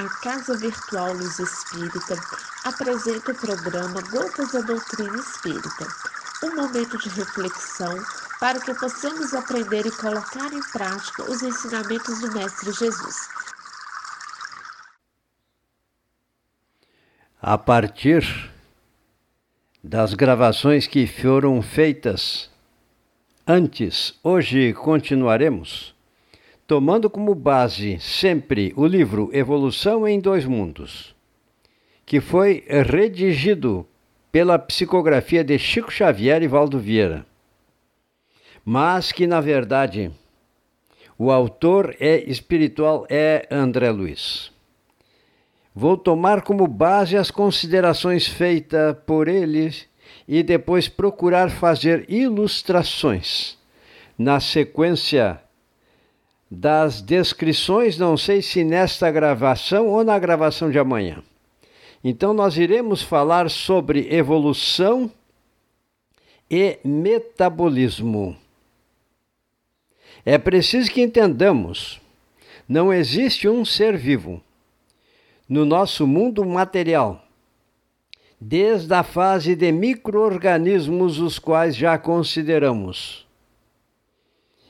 A Casa Virtual Luz Espírita apresenta o programa Gotas da Doutrina Espírita, um momento de reflexão para que possamos aprender e colocar em prática os ensinamentos do Mestre Jesus. A partir das gravações que foram feitas antes, hoje continuaremos tomando como base sempre o livro Evolução em Dois Mundos, que foi redigido pela psicografia de Chico Xavier e Valdo Vieira, mas que na verdade o autor é espiritual é André Luiz. Vou tomar como base as considerações feitas por ele e depois procurar fazer ilustrações na sequência das descrições, não sei se nesta gravação ou na gravação de amanhã. Então, nós iremos falar sobre evolução e metabolismo. É preciso que entendamos: não existe um ser vivo no nosso mundo material, desde a fase de microorganismos, os quais já consideramos,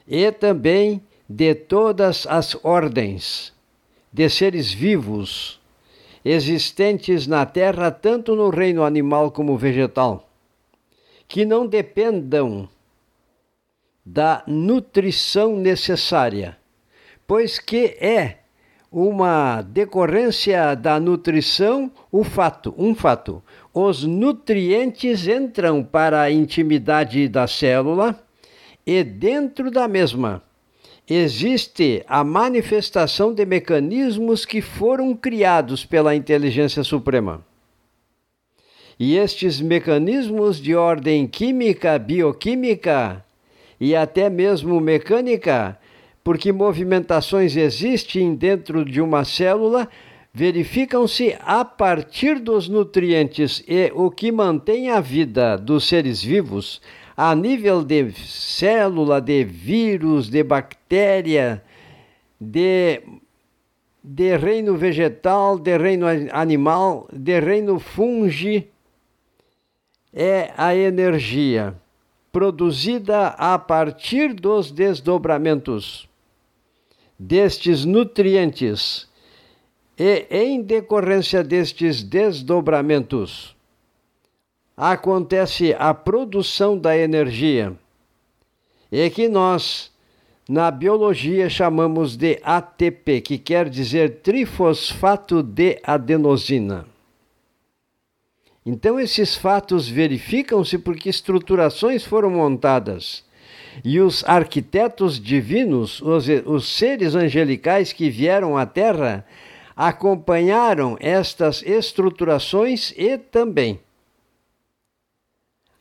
e também de todas as ordens de seres vivos existentes na Terra, tanto no reino animal como vegetal, que não dependam da nutrição necessária, pois que é uma decorrência da nutrição o fato, um fato. Os nutrientes entram para a intimidade da célula e dentro da mesma existe a manifestação de mecanismos que foram criados pela inteligência suprema. E estes mecanismos de ordem química, bioquímica e até mesmo mecânica, porque movimentações existem dentro de uma célula, verificam-se a partir dos nutrientes e o que mantém a vida dos seres vivos a nível de célula, de vírus, de bactéria, de, de reino vegetal, de reino animal, de reino fungi, é a energia produzida a partir dos desdobramentos destes nutrientes. E em decorrência destes desdobramentos acontece a produção da energia, e que nós, na biologia, chamamos de ATP, que quer dizer trifosfato de adenosina. Então, esses fatos verificam-se porque estruturações foram montadas. E os arquitetos divinos, os, os seres angelicais que vieram à Terra, acompanharam estas estruturações e também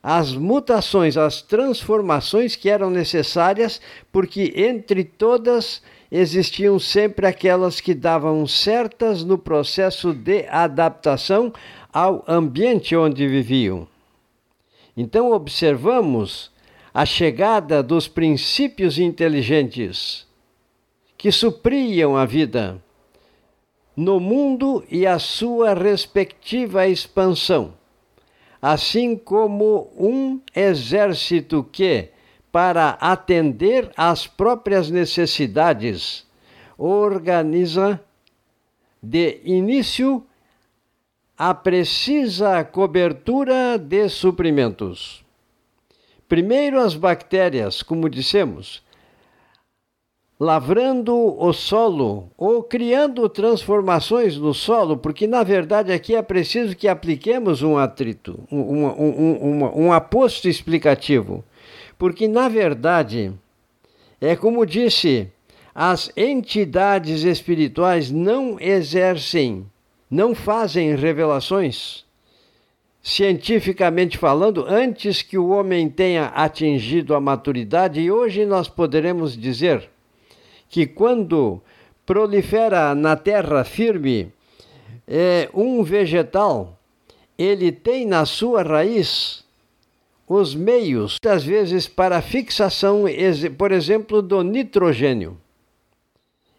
as mutações, as transformações que eram necessárias, porque entre todas existiam sempre aquelas que davam certas no processo de adaptação ao ambiente onde viviam. Então, observamos a chegada dos princípios inteligentes que supriam a vida no mundo e a sua respectiva expansão assim como um exército que, para atender às próprias necessidades, organiza de início a precisa cobertura de suprimentos. Primeiro, as bactérias, como dissemos, lavrando o solo ou criando transformações no solo, porque na verdade aqui é preciso que apliquemos um atrito, um, um, um, um aposto explicativo. Porque na verdade, é como disse, as entidades espirituais não exercem, não fazem revelações, cientificamente falando, antes que o homem tenha atingido a maturidade, e hoje nós poderemos dizer que quando prolifera na terra firme é, um vegetal, ele tem na sua raiz os meios, muitas vezes, para fixação, por exemplo, do nitrogênio.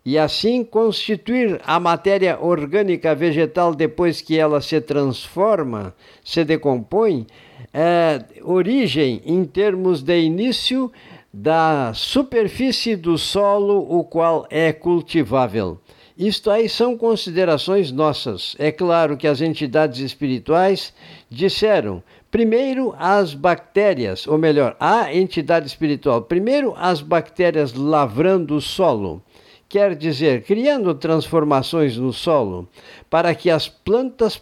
e assim constituir a matéria orgânica vegetal depois que ela se transforma, se decompõe, é, origem em termos de início da superfície do solo, o qual é cultivável. Isto aí são considerações nossas. É claro que as entidades espirituais disseram, primeiro as bactérias, ou melhor, a entidade espiritual, primeiro as bactérias lavrando o solo quer dizer criando transformações no solo para que as plantas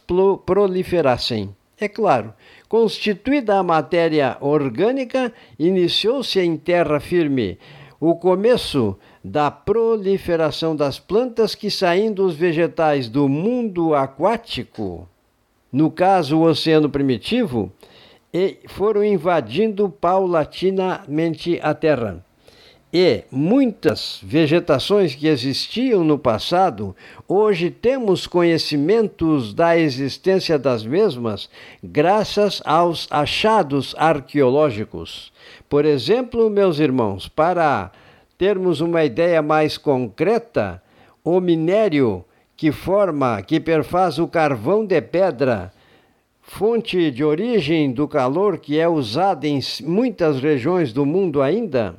proliferassem. É claro, constituída a matéria orgânica, iniciou-se em terra firme. O começo da proliferação das plantas que saindo os vegetais do mundo aquático, no caso o oceano primitivo, foram invadindo paulatinamente a terra e muitas vegetações que existiam no passado, hoje temos conhecimentos da existência das mesmas graças aos achados arqueológicos. Por exemplo, meus irmãos, para termos uma ideia mais concreta, o minério que forma, que perfaz o carvão de pedra, fonte de origem do calor que é usado em muitas regiões do mundo ainda,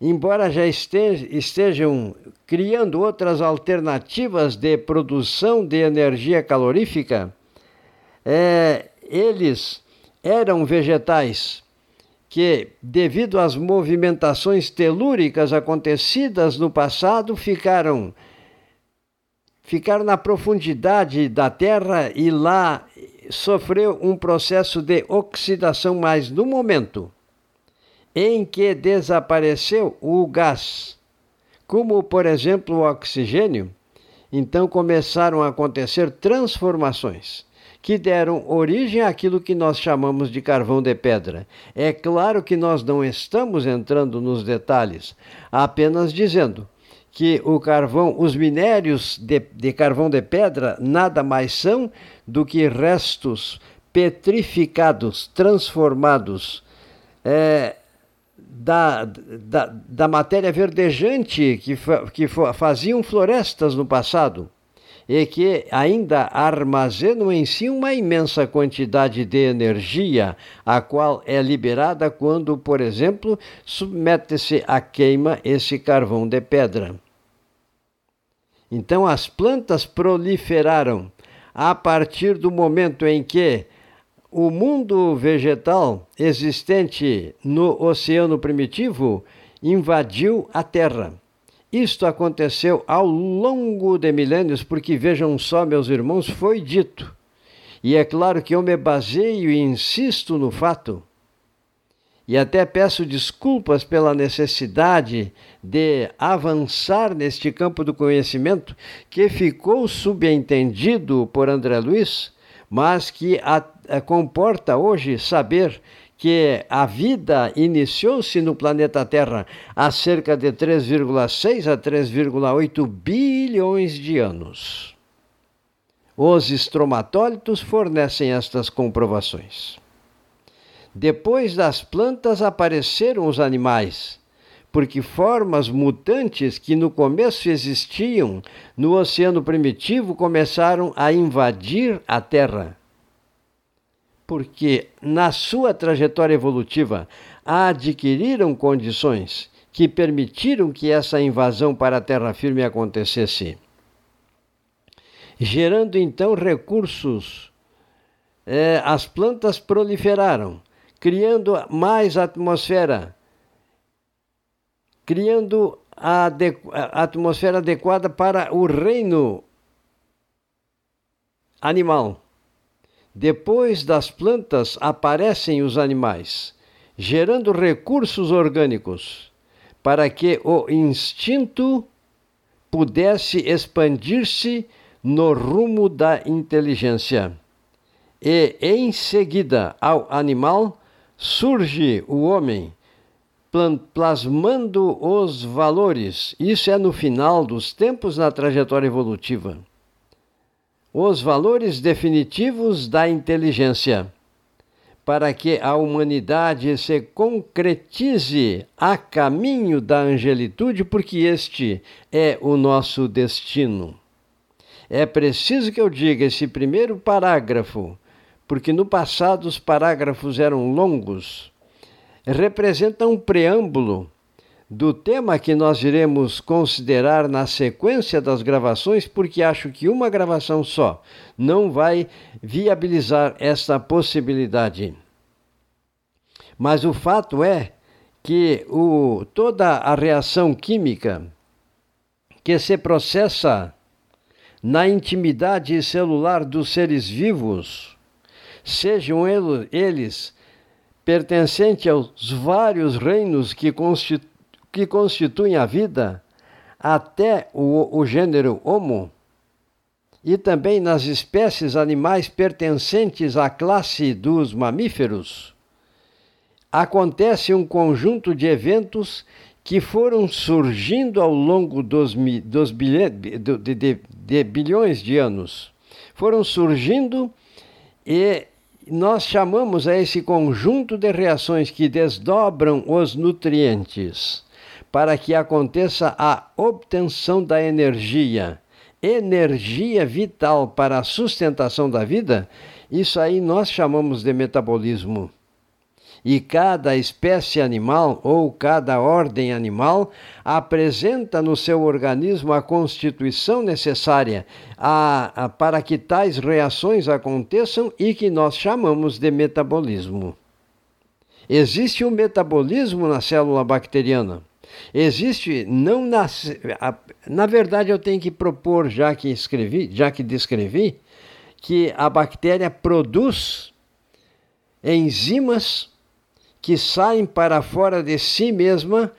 embora já estejam criando outras alternativas de produção de energia calorífica, é, eles eram vegetais que, devido às movimentações telúricas acontecidas no passado, ficaram ficaram na profundidade da Terra e lá sofreu um processo de oxidação, mas no momento em que desapareceu o gás, como por exemplo o oxigênio, então começaram a acontecer transformações que deram origem àquilo que nós chamamos de carvão de pedra. É claro que nós não estamos entrando nos detalhes, apenas dizendo que o carvão, os minérios de, de carvão de pedra nada mais são do que restos petrificados, transformados, é, da, da, da matéria verdejante que, que faziam florestas no passado e que ainda armazenam em si uma imensa quantidade de energia, a qual é liberada quando, por exemplo, submete-se à queima esse carvão de pedra. Então as plantas proliferaram a partir do momento em que o mundo vegetal existente no oceano primitivo invadiu a Terra. Isto aconteceu ao longo de milênios, porque vejam só, meus irmãos, foi dito. E é claro que eu me baseio e insisto no fato, e até peço desculpas pela necessidade de avançar neste campo do conhecimento que ficou subentendido por André Luiz mas que a, a comporta hoje saber que a vida iniciou-se no planeta Terra há cerca de 3,6 a 3,8 bilhões de anos. Os estromatólitos fornecem estas comprovações. Depois das plantas apareceram os animais, porque formas mutantes que no começo existiam no oceano primitivo começaram a invadir a Terra. Porque na sua trajetória evolutiva adquiriram condições que permitiram que essa invasão para a terra firme acontecesse, gerando então recursos. É, as plantas proliferaram, criando mais atmosfera, criando a, a atmosfera adequada para o reino animal. Depois das plantas aparecem os animais, gerando recursos orgânicos para que o instinto pudesse expandir-se no rumo da inteligência. E em seguida ao animal surge o homem plasmando os valores. Isso é no final dos tempos na trajetória evolutiva. Os valores definitivos da inteligência, para que a humanidade se concretize a caminho da angelitude, porque este é o nosso destino. É preciso que eu diga esse primeiro parágrafo, porque no passado os parágrafos eram longos, representa um preâmbulo do tema que nós iremos considerar na sequência das gravações, porque acho que uma gravação só não vai viabilizar essa possibilidade. Mas o fato é que o, toda a reação química que se processa na intimidade celular dos seres vivos, sejam eles pertencentes aos vários reinos que, constitu que constituem a vida, até o, o gênero Homo, e também nas espécies animais pertencentes à classe dos mamíferos, acontece um conjunto de eventos que foram surgindo ao longo dos, dos bilhões, de, de, de bilhões de anos. Foram surgindo e nós chamamos a esse conjunto de reações que desdobram os nutrientes para que aconteça a obtenção da energia, energia vital para a sustentação da vida, isso aí nós chamamos de metabolismo. E cada espécie animal ou cada ordem animal apresenta no seu organismo a constituição necessária a, a, para que tais reações aconteçam e que nós chamamos de metabolismo. Existe um metabolismo na célula bacteriana. Existe, não na, na verdade eu tenho que propor, já que escrevi, já que descrevi, que a bactéria produz enzimas que saem para fora de si mesma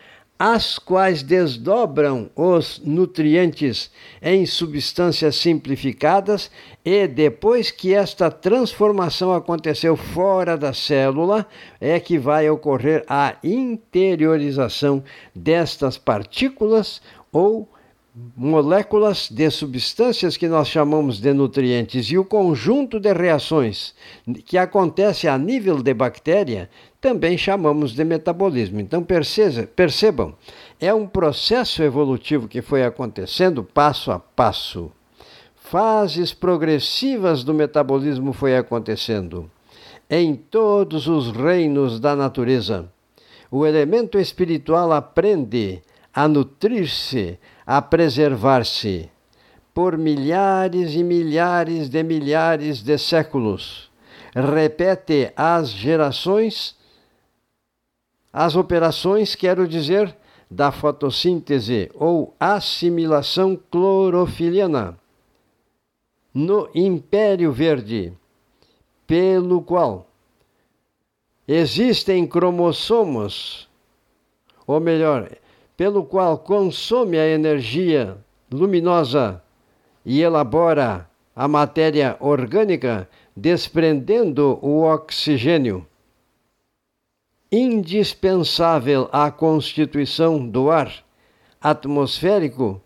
as quais desdobram os nutrientes em substâncias simplificadas e depois que esta transformação aconteceu fora da célula, é que vai ocorrer a interiorização destas partículas ou moléculas de substâncias que nós chamamos de nutrientes e o conjunto de reações que acontece a nível de bactéria também chamamos de metabolismo. Então percebam, é um processo evolutivo que foi acontecendo passo a passo. Fases progressivas do metabolismo foi acontecendo em todos os reinos da natureza. O elemento espiritual aprende a nutrir-se, a preservar-se por milhares e milhares de milhares de séculos. Repete as gerações as operações, quero dizer, da fotossíntese ou assimilação clorofiliana no Império Verde, pelo qual existem cromossomos, ou melhor, pelo qual consome a energia luminosa e elabora a matéria orgânica, desprendendo o oxigênio. Indispensável à constituição do ar atmosférico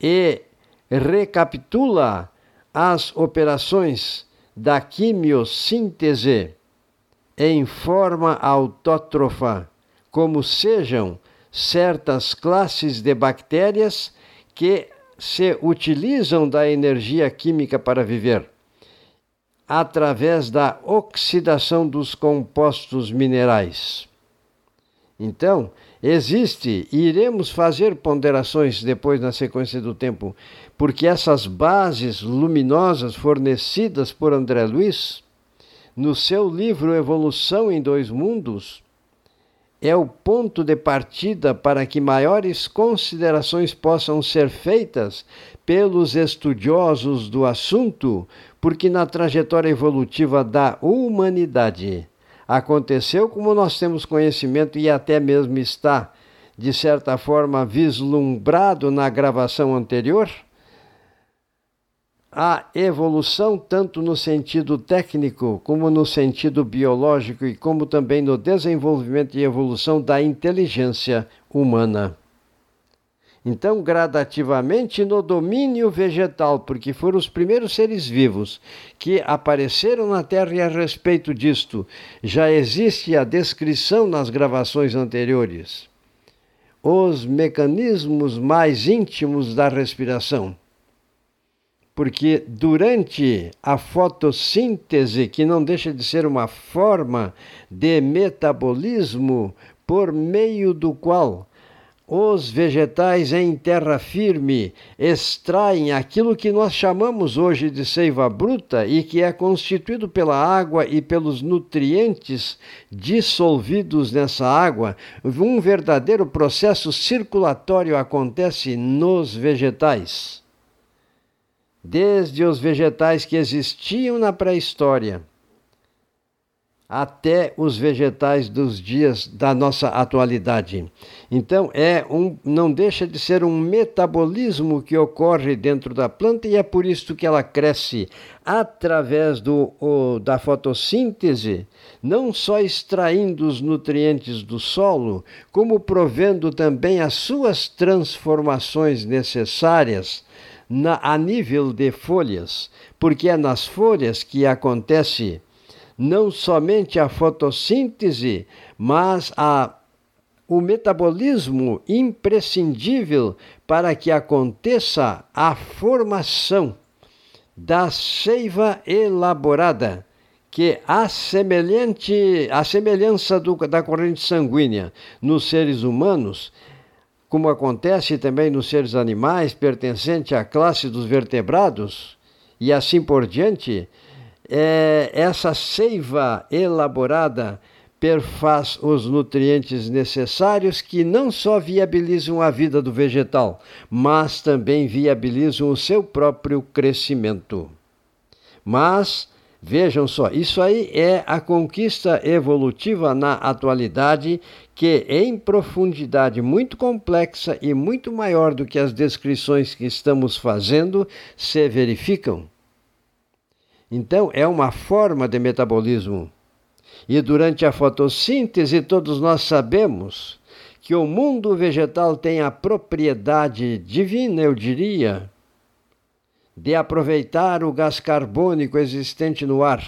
e recapitula as operações da quimiossíntese em forma autótrofa, como sejam certas classes de bactérias que se utilizam da energia química para viver através da oxidação dos compostos minerais. Então, existe, e iremos fazer ponderações depois na sequência do tempo, porque essas bases luminosas fornecidas por André Luiz, no seu livro Evolução em Dois Mundos, é o ponto de partida para que maiores considerações possam ser feitas pelos estudiosos do assunto porque na trajetória evolutiva da humanidade aconteceu como nós temos conhecimento e até mesmo está, de certa forma, vislumbrado na gravação anterior, a evolução, tanto no sentido técnico, como no sentido biológico e como também no desenvolvimento e evolução da inteligência humana. Então, gradativamente no domínio vegetal, porque foram os primeiros seres vivos que apareceram na Terra e a respeito disto já existe a descrição nas gravações anteriores. Os mecanismos mais íntimos da respiração. Porque durante a fotossíntese, que não deixa de ser uma forma de metabolismo por meio do qual os vegetais em terra firme extraem aquilo que nós chamamos hoje de seiva bruta e que é constituído pela água e pelos nutrientes dissolvidos nessa água. Um verdadeiro processo circulatório acontece nos vegetais. Desde os vegetais que existiam na pré-história até os vegetais dos dias da nossa atualidade. Então é um, não deixa de ser um metabolismo que ocorre dentro da planta e é por isso que ela cresce através do, o, da fotossíntese, não só extraindo os nutrientes do solo, como provendo também as suas transformações necessárias na, a nível de folhas, porque é nas folhas que acontece não somente a fotossíntese, mas a, o metabolismo imprescindível para que aconteça a formação da seiva elaborada, que a, semelhante, a semelhança do, da corrente sanguínea nos seres humanos, como acontece também nos seres animais pertencente à classe dos vertebrados, e assim por diante, é, essa seiva elaborada perfaz os nutrientes necessários que não só viabilizam a vida do vegetal, mas também viabilizam o seu próprio crescimento. Mas vejam só, isso aí é a conquista evolutiva na atualidade que em profundidade muito complexa e muito maior do que as descrições que estamos fazendo se verificam. Então, é uma forma de metabolismo. E durante a fotossíntese, todos nós sabemos que o mundo vegetal tem a propriedade divina, eu diria, de aproveitar o gás carbônico existente no ar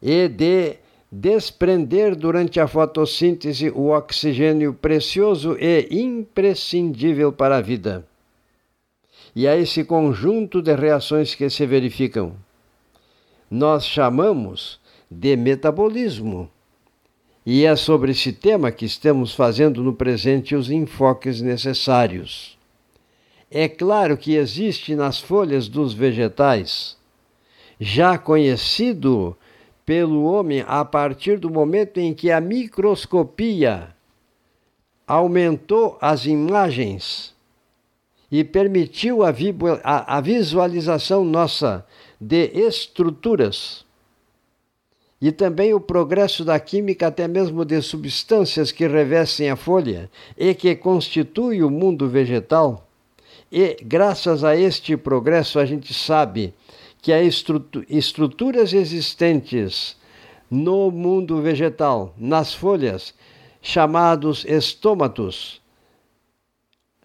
e de desprender durante a fotossíntese o oxigênio precioso e imprescindível para a vida e a esse conjunto de reações que se verificam. Nós chamamos de metabolismo. E é sobre esse tema que estamos fazendo no presente os enfoques necessários. É claro que existe nas folhas dos vegetais, já conhecido pelo homem a partir do momento em que a microscopia aumentou as imagens e permitiu a, a, a visualização nossa de estruturas e também o progresso da química, até mesmo de substâncias que revestem a folha e que constituem o mundo vegetal. E graças a este progresso, a gente sabe que as estruturas existentes no mundo vegetal, nas folhas, chamados estômatos,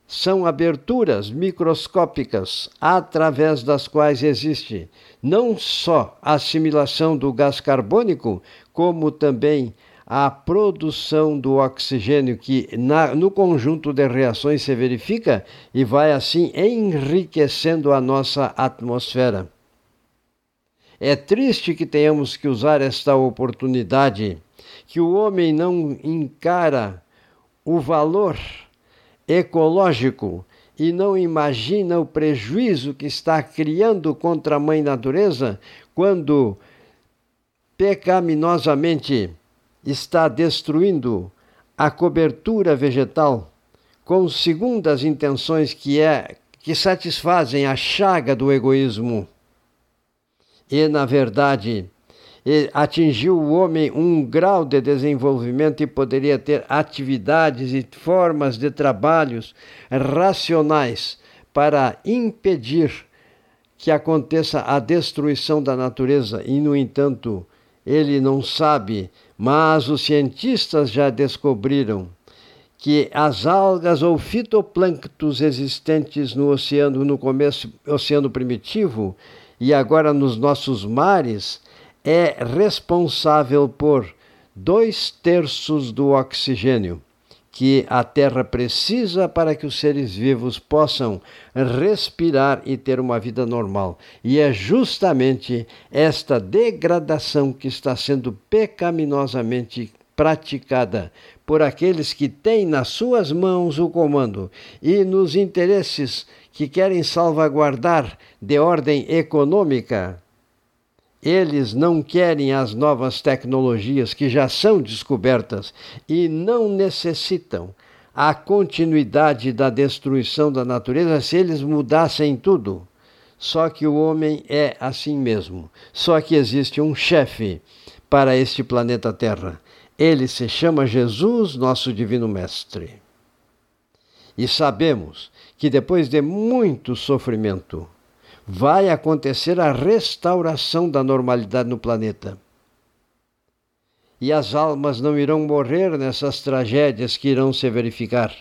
são aberturas microscópicas através das quais existe não só a assimilação do gás carbônico, como também a produção do oxigênio que na, no conjunto de reações se verifica e vai assim enriquecendo a nossa atmosfera. É triste que tenhamos que usar esta oportunidade, que o homem não encara o valor ecológico e não imagina o prejuízo que está criando contra a mãe natureza quando pecaminosamente está destruindo a cobertura vegetal com segundas intenções que é que satisfazem a chaga do egoísmo. E na verdade, atingiu o homem um grau de desenvolvimento e poderia ter atividades e formas de trabalhos racionais para impedir que aconteça a destruição da natureza. E, no entanto, ele não sabe, mas os cientistas já descobriram que as algas ou fitoplânctos existentes no oceano no começo oceano primitivo e agora nos nossos mares é responsável por dois terços do oxigênio que a Terra precisa para que os seres vivos possam respirar e ter uma vida normal. E é justamente esta degradação que está sendo pecaminosamente praticada por aqueles que têm nas suas mãos o comando e nos interesses que querem salvaguardar de ordem econômica eles não querem as novas tecnologias que já são descobertas e não necessitam a continuidade da destruição da natureza se eles mudassem tudo. Só que o homem é assim mesmo. Só que existe um chefe para este planeta Terra. Ele se chama Jesus, nosso Divino Mestre. E sabemos que depois de muito sofrimento, vai acontecer a restauração da normalidade no planeta. E as almas não irão morrer nessas tragédias que irão se verificar.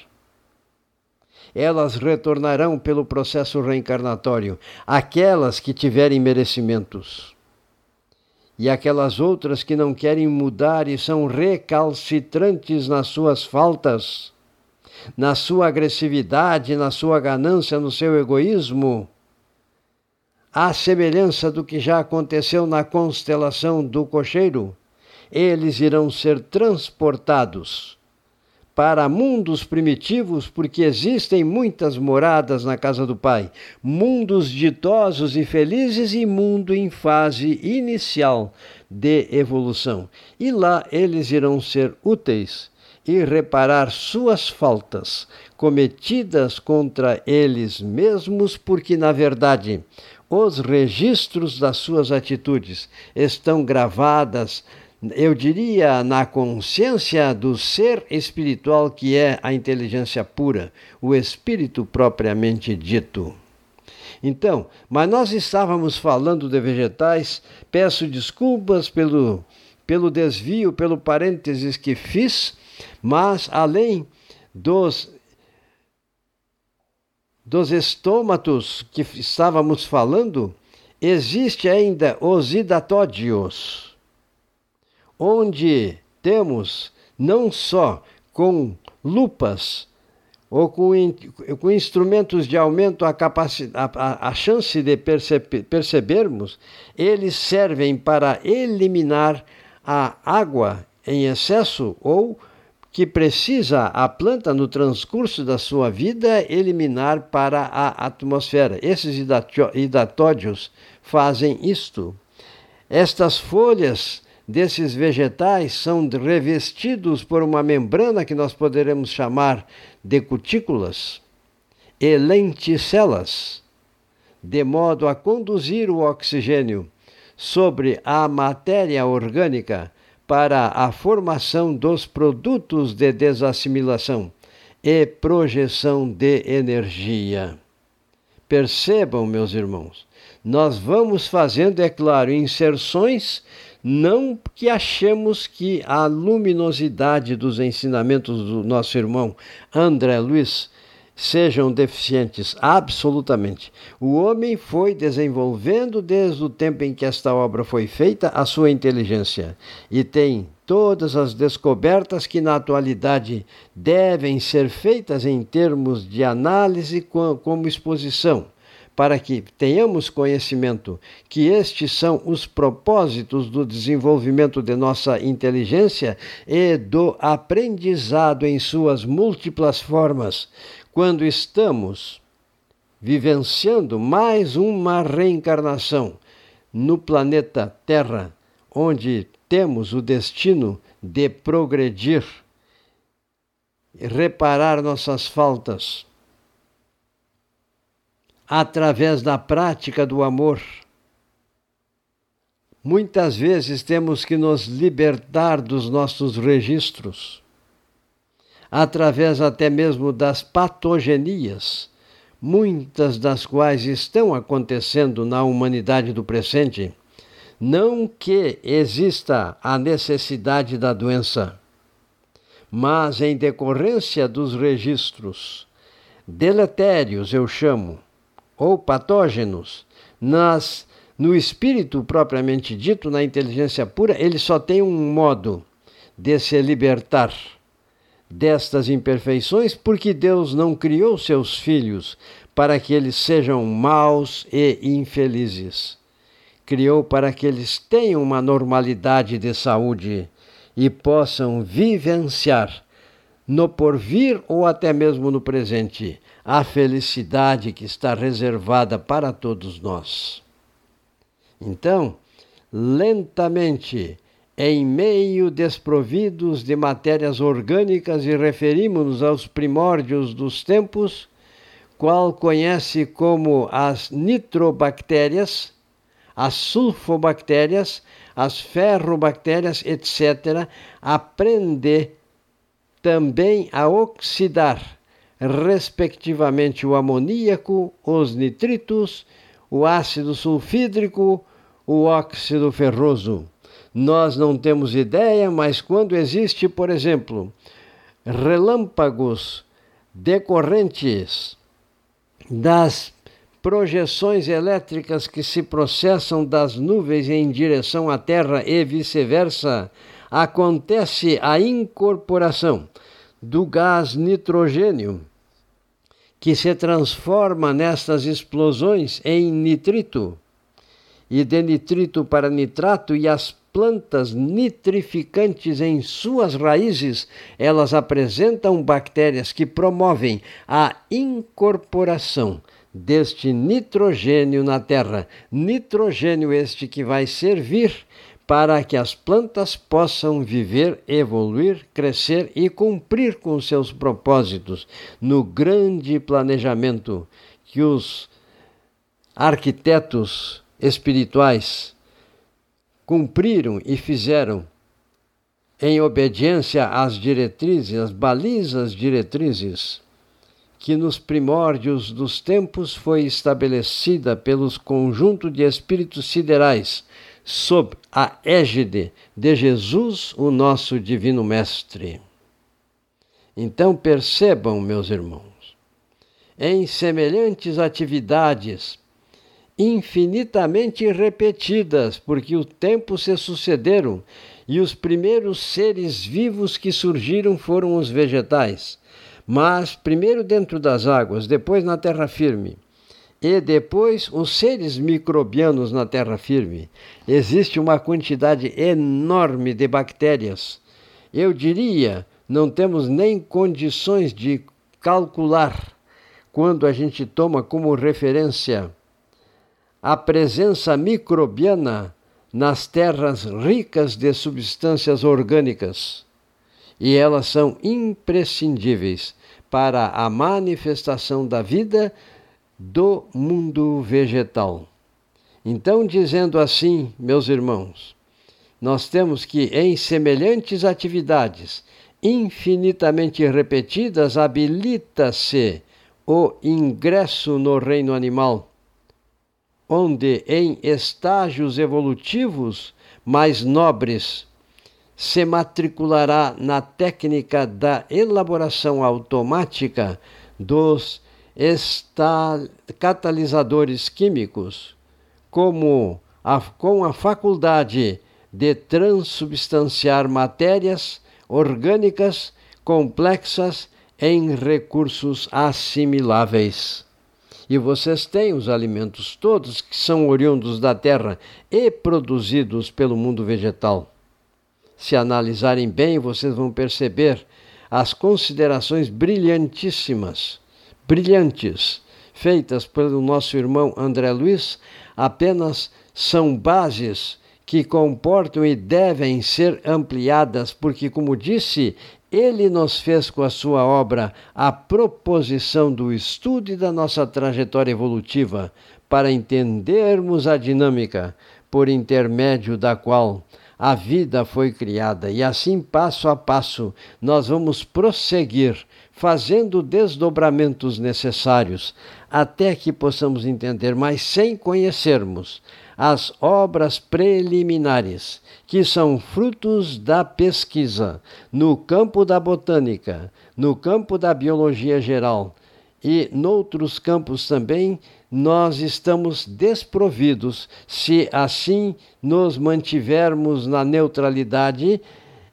Elas retornarão pelo processo reencarnatório, aquelas que tiverem merecimentos. E aquelas outras que não querem mudar e são recalcitrantes nas suas faltas, na sua agressividade, na sua ganância, no seu egoísmo, à semelhança do que já aconteceu na constelação do cocheiro, eles irão ser transportados para mundos primitivos, porque existem muitas moradas na casa do Pai, mundos ditosos e felizes e mundo em fase inicial de evolução. E lá eles irão ser úteis e reparar suas faltas cometidas contra eles mesmos, porque na verdade os registros das suas atitudes estão gravadas, eu diria, na consciência do ser espiritual que é a inteligência pura, o espírito propriamente dito. Então, mas nós estávamos falando de vegetais, peço desculpas pelo, pelo desvio, pelo parênteses que fiz, mas além dos dos estômatos que estávamos falando, existe ainda os hidatódios, onde temos não só com lupas ou com, com instrumentos de aumento a, a, a chance de percebe, percebermos, eles servem para eliminar a água em excesso ou que precisa a planta, no transcurso da sua vida, eliminar para a atmosfera. Esses hidatódios fazem isto. Estas folhas desses vegetais são revestidos por uma membrana que nós poderemos chamar de cutículas e lenticelas, de modo a conduzir o oxigênio sobre a matéria orgânica para a formação dos produtos de desassimilação e projeção de energia. Percebam, meus irmãos, nós vamos fazendo, é claro, inserções, não que achemos que a luminosidade dos ensinamentos do nosso irmão André Luiz sejam deficientes, absolutamente. O homem foi desenvolvendo desde o tempo em que esta obra foi feita a sua inteligência e tem todas as descobertas que na atualidade devem ser feitas em termos de análise como exposição. Para que tenhamos conhecimento que estes são os propósitos do desenvolvimento de nossa inteligência e do aprendizado em suas múltiplas formas, quando estamos vivenciando mais uma reencarnação no planeta Terra, onde temos o destino de progredir, reparar nossas faltas através da prática do amor. Muitas vezes temos que nos libertar dos nossos registros através até mesmo das patogenias, muitas das quais estão acontecendo na humanidade do presente. Não que exista a necessidade da doença, mas em decorrência dos registros deletérios, eu chamo, ou patógenos, nas no espírito propriamente dito, na inteligência pura, ele só tem um modo de se libertar destas imperfeições, porque Deus não criou seus filhos para que eles sejam maus e infelizes. Criou para que eles tenham uma normalidade de saúde e possam vivenciar no porvir ou até mesmo no presente a felicidade que está reservada para todos nós. Então, lentamente, em meio desprovidos de matérias orgânicas e referimos-nos aos primórdios dos tempos, qual conhece como as nitrobactérias, as sulfobactérias, as ferrobactérias, etc., aprende também a oxidar, respectivamente, o amoníaco, os nitritos, o ácido sulfídrico, o óxido ferroso. Nós não temos ideia, mas quando existe, por exemplo, relâmpagos decorrentes das projeções elétricas que se processam das nuvens em direção à Terra e vice-versa, acontece a incorporação do gás nitrogênio, que se transforma nestas explosões em nitrito, e de nitrito para nitrato, e as plantas nitrificantes em suas raízes, elas apresentam bactérias que promovem a incorporação deste nitrogênio na terra. Nitrogênio este que vai servir para que as plantas possam viver, evoluir, crescer e cumprir com seus propósitos no grande planejamento que os arquitetos espirituais cumpriram e fizeram em obediência às diretrizes, às balizas diretrizes que nos primórdios dos tempos foi estabelecida pelos conjunto de espíritos siderais sob a égide de Jesus, o nosso divino mestre. Então percebam, meus irmãos, em semelhantes atividades infinitamente repetidas, porque o tempo se sucederam e os primeiros seres vivos que surgiram foram os vegetais. Mas primeiro dentro das águas, depois na terra firme, e depois os seres microbianos na terra firme. Existe uma quantidade enorme de bactérias. Eu diria, não temos nem condições de calcular quando a gente toma como referência a presença microbiana nas terras ricas de substâncias orgânicas. E elas são imprescindíveis para a manifestação da vida do mundo vegetal. Então, dizendo assim, meus irmãos, nós temos que, em semelhantes atividades infinitamente repetidas, habilita-se o ingresso no reino animal onde em estágios evolutivos mais nobres se matriculará na técnica da elaboração automática dos catalisadores químicos, como a, com a faculdade de transubstanciar matérias orgânicas complexas em recursos assimiláveis. E vocês têm os alimentos todos que são oriundos da terra e produzidos pelo mundo vegetal. Se analisarem bem, vocês vão perceber as considerações brilhantíssimas, brilhantes, feitas pelo nosso irmão André Luiz, apenas são bases que comportam e devem ser ampliadas, porque, como disse, ele nos fez com a sua obra a proposição do estudo e da nossa trajetória evolutiva para entendermos a dinâmica por intermédio da qual a vida foi criada. E assim passo a passo nós vamos prosseguir fazendo desdobramentos necessários, até que possamos entender, mas sem conhecermos, as obras preliminares, que são frutos da pesquisa no campo da botânica, no campo da biologia geral e noutros campos também, nós estamos desprovidos se assim nos mantivermos na neutralidade,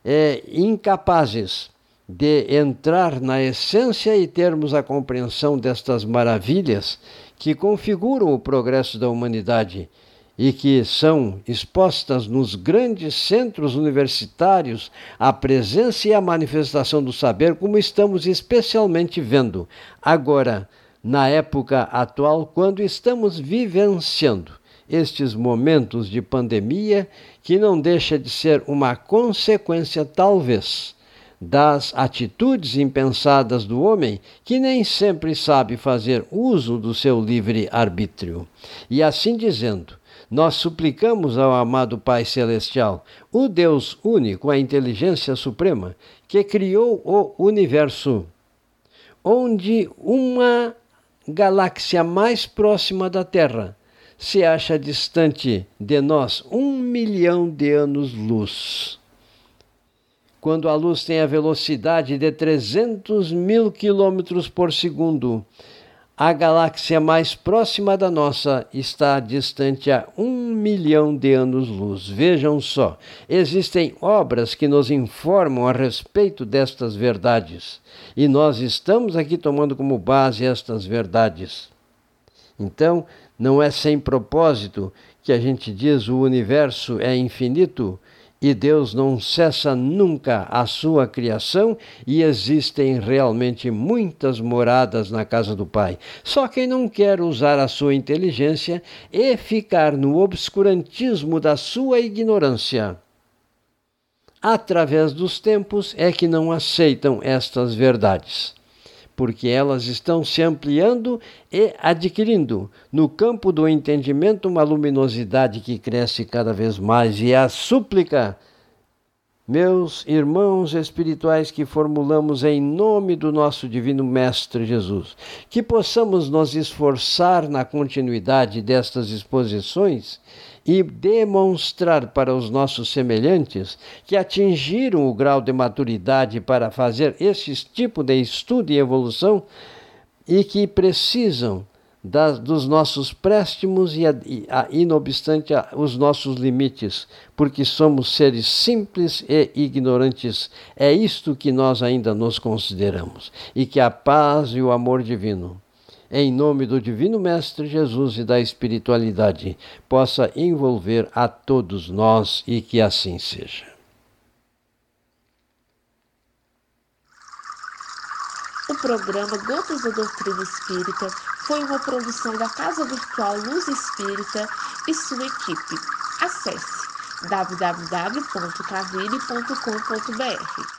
é, incapazes de entrar na essência e termos a compreensão destas maravilhas que configuram o progresso da humanidade e que são expostas nos grandes centros universitários a presença e a manifestação do saber, como estamos especialmente vendo agora, na época atual, quando estamos vivenciando estes momentos de pandemia, que não deixa de ser uma consequência, talvez, das atitudes impensadas do homem, que nem sempre sabe fazer uso do seu livre arbítrio. E assim dizendo, nós suplicamos ao amado Pai Celestial, o Deus único, a inteligência suprema, que criou o universo, onde uma galáxia mais próxima da Terra se acha distante de nós um milhão de anos-luz. Quando a luz tem a velocidade de 300 mil quilômetros por segundo, a galáxia mais próxima da nossa está distante a um milhão de anos-luz. Vejam só, existem obras que nos informam a respeito destas verdades e nós estamos aqui tomando como base estas verdades. Então, não é sem propósito que a gente diz o universo é infinito e Deus não cessa nunca a sua criação e existem realmente muitas moradas na casa do Pai. Só quem não quer usar a sua inteligência e ficar no obscurantismo da sua ignorância. Através dos tempos é que não aceitam estas verdades porque elas estão se ampliando e adquirindo no campo do entendimento uma luminosidade que cresce cada vez mais. E a súplica, meus irmãos espirituais, que formulamos em nome do nosso Divino Mestre Jesus, que possamos nos esforçar na continuidade destas exposições e demonstrar para os nossos semelhantes que atingiram o grau de maturidade para fazer esse tipo de estudo e evolução e que precisam das, dos nossos préstimos e, a, e a, inobstante a, os nossos limites, porque somos seres simples e ignorantes. É isto que nós ainda nos consideramos. E que a paz e o amor divino em nome do Divino Mestre Jesus e da espiritualidade, possa envolver a todos nós e que assim seja. O programa Gotas da Doutrina Espírita foi uma produção da Casa Virtual Luz Espírita e sua equipe. Acesse www.cavile.com.br.